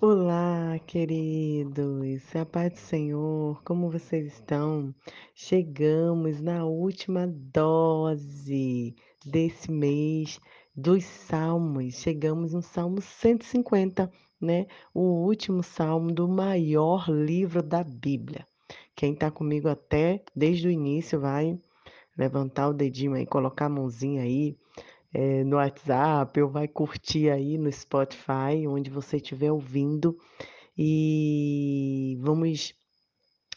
Olá, queridos, a paz do Senhor, como vocês estão? Chegamos na última dose desse mês dos Salmos, chegamos no Salmo 150, né? O último salmo do maior livro da Bíblia. Quem está comigo até desde o início vai levantar o dedinho aí, colocar a mãozinha aí é, no WhatsApp ou vai curtir aí no Spotify, onde você estiver ouvindo, e vamos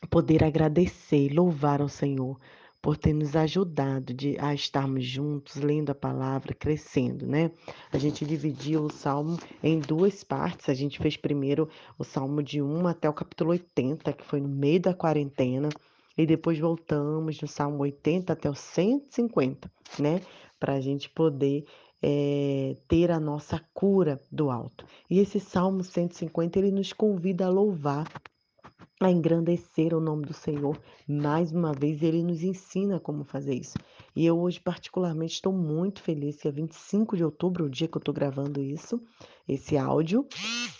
poder agradecer louvar ao Senhor por ter nos ajudado de, a estarmos juntos, lendo a palavra, crescendo, né? A gente dividiu o salmo em duas partes. A gente fez primeiro o salmo de 1 até o capítulo 80, que foi no meio da quarentena, e depois voltamos do salmo 80 até o 150, né? Para a gente poder é, ter a nossa cura do alto. E esse salmo 150 ele nos convida a louvar a engrandecer o nome do Senhor. Mais uma vez, ele nos ensina como fazer isso. E eu hoje, particularmente, estou muito feliz que é 25 de outubro, o dia que eu estou gravando isso, esse áudio,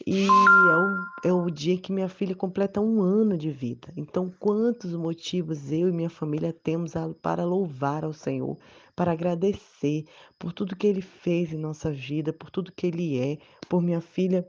e é o, é o dia que minha filha completa um ano de vida. Então, quantos motivos eu e minha família temos para louvar ao Senhor, para agradecer por tudo que ele fez em nossa vida, por tudo que ele é, por minha filha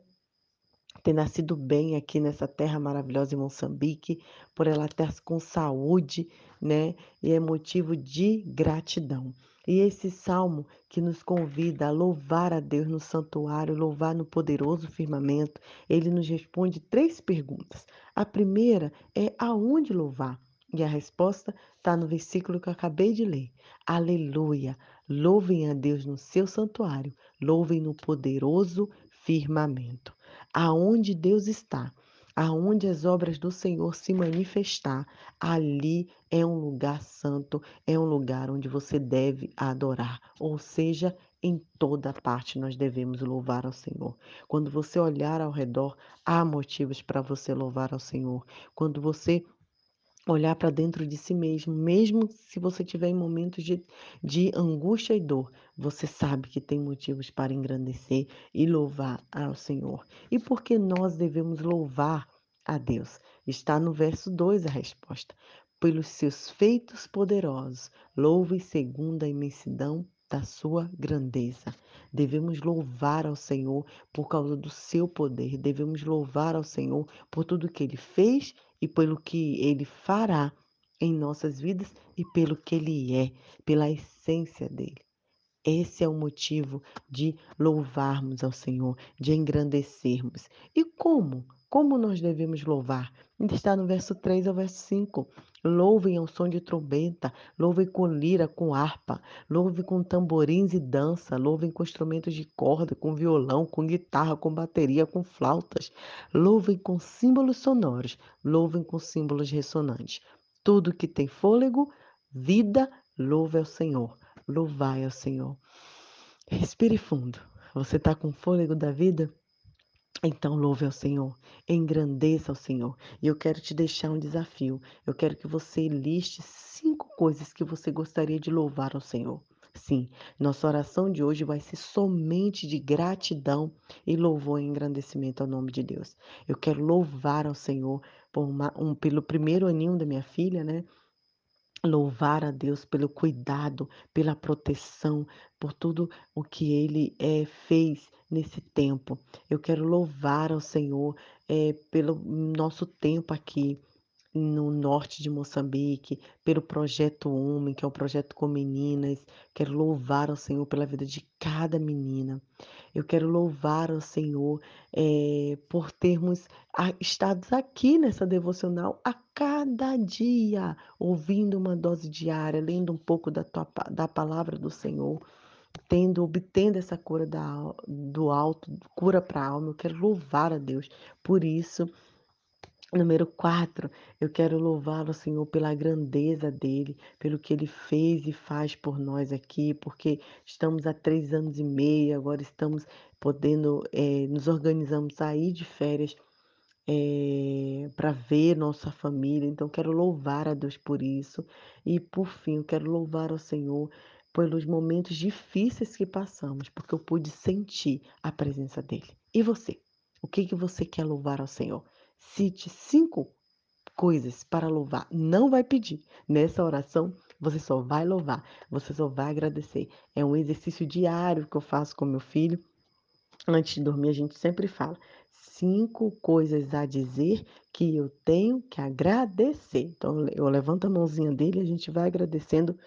ter nascido bem aqui nessa terra maravilhosa em Moçambique, por ela estar com saúde, né? E é motivo de gratidão. E esse salmo que nos convida a louvar a Deus no santuário, louvar no poderoso firmamento, ele nos responde três perguntas. A primeira é aonde louvar? E a resposta está no versículo que eu acabei de ler. Aleluia! Louvem a Deus no seu santuário, louvem no poderoso firmamento aonde Deus está, aonde as obras do Senhor se manifestar, ali é um lugar santo, é um lugar onde você deve adorar. Ou seja, em toda parte nós devemos louvar ao Senhor. Quando você olhar ao redor, há motivos para você louvar ao Senhor. Quando você olhar para dentro de si mesmo, mesmo se você tiver em momentos de, de angústia e dor, você sabe que tem motivos para engrandecer e louvar ao Senhor. E por que nós devemos louvar a Deus? Está no verso 2 a resposta. Pelos seus feitos poderosos, louve segundo a imensidão da sua grandeza. Devemos louvar ao Senhor por causa do seu poder, devemos louvar ao Senhor por tudo que ele fez e pelo que ele fará em nossas vidas e pelo que ele é, pela essência dele. Esse é o motivo de louvarmos ao Senhor, de engrandecermos. E como? Como nós devemos louvar? Está no verso 3 ao verso 5. Louvem ao som de trombeta, louvem com lira, com harpa, louvem com tamborins e dança, louvem com instrumentos de corda, com violão, com guitarra, com bateria, com flautas. Louvem com símbolos sonoros, louvem com símbolos ressonantes. Tudo que tem fôlego, vida, louve ao Senhor. Louvai ao Senhor. Respire fundo. Você está com fôlego da vida? Então louve ao Senhor, engrandeça ao Senhor. E eu quero te deixar um desafio. Eu quero que você liste cinco coisas que você gostaria de louvar ao Senhor. Sim, nossa oração de hoje vai ser somente de gratidão e louvor e engrandecimento ao nome de Deus. Eu quero louvar ao Senhor uma, um, pelo primeiro aninho da minha filha, né? louvar a Deus pelo cuidado, pela proteção, por tudo o que Ele é, fez nesse tempo. Eu quero louvar ao Senhor é, pelo nosso tempo aqui no norte de Moçambique, pelo projeto Homem, que é o projeto com meninas. Quero louvar ao Senhor pela vida de cada menina. Eu quero louvar ao Senhor é, por termos estado aqui nessa devocional a cada dia, ouvindo uma dose diária, lendo um pouco da, tua, da palavra do Senhor, tendo, obtendo essa cura da, do alto, cura para a alma. Eu quero louvar a Deus por isso. Número 4, eu quero louvá-lo, Senhor, pela grandeza dele, pelo que ele fez e faz por nós aqui, porque estamos há três anos e meio, agora estamos podendo, é, nos organizamos sair de férias é, para ver nossa família. Então, quero louvar a Deus por isso. E, por fim, eu quero louvar ao Senhor pelos momentos difíceis que passamos, porque eu pude sentir a presença dele. E você? O que, que você quer louvar ao Senhor? Cite cinco coisas para louvar. Não vai pedir. Nessa oração, você só vai louvar, você só vai agradecer. É um exercício diário que eu faço com meu filho. Antes de dormir, a gente sempre fala: cinco coisas a dizer que eu tenho que agradecer. Então, eu levanto a mãozinha dele e a gente vai agradecendo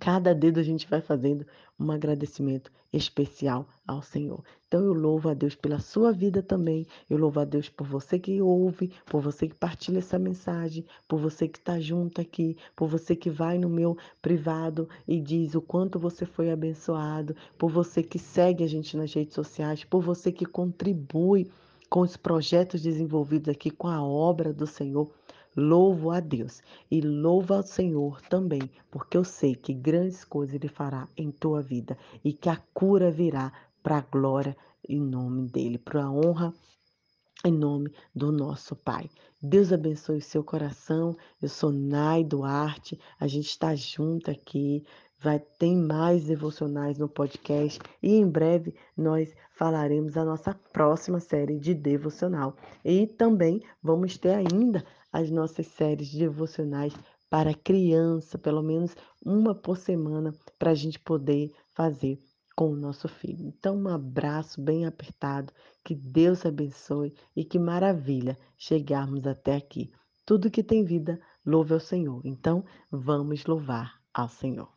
Cada dedo a gente vai fazendo um agradecimento especial ao Senhor. Então eu louvo a Deus pela sua vida também. Eu louvo a Deus por você que ouve, por você que partilha essa mensagem, por você que está junto aqui, por você que vai no meu privado e diz o quanto você foi abençoado, por você que segue a gente nas redes sociais, por você que contribui com os projetos desenvolvidos aqui com a obra do Senhor. Louvo a Deus e louvo ao Senhor também, porque eu sei que grandes coisas Ele fará em tua vida e que a cura virá para a glória em nome dEle, para a honra em nome do nosso Pai. Deus abençoe o seu coração. Eu sou Nai Duarte, a gente está junto aqui. Vai ter mais devocionais no podcast e em breve nós falaremos a nossa próxima série de devocional. E também vamos ter ainda as nossas séries devocionais para criança, pelo menos uma por semana, para a gente poder fazer com o nosso filho. Então, um abraço bem apertado, que Deus abençoe e que maravilha chegarmos até aqui. Tudo que tem vida, louve ao Senhor. Então, vamos louvar ao Senhor.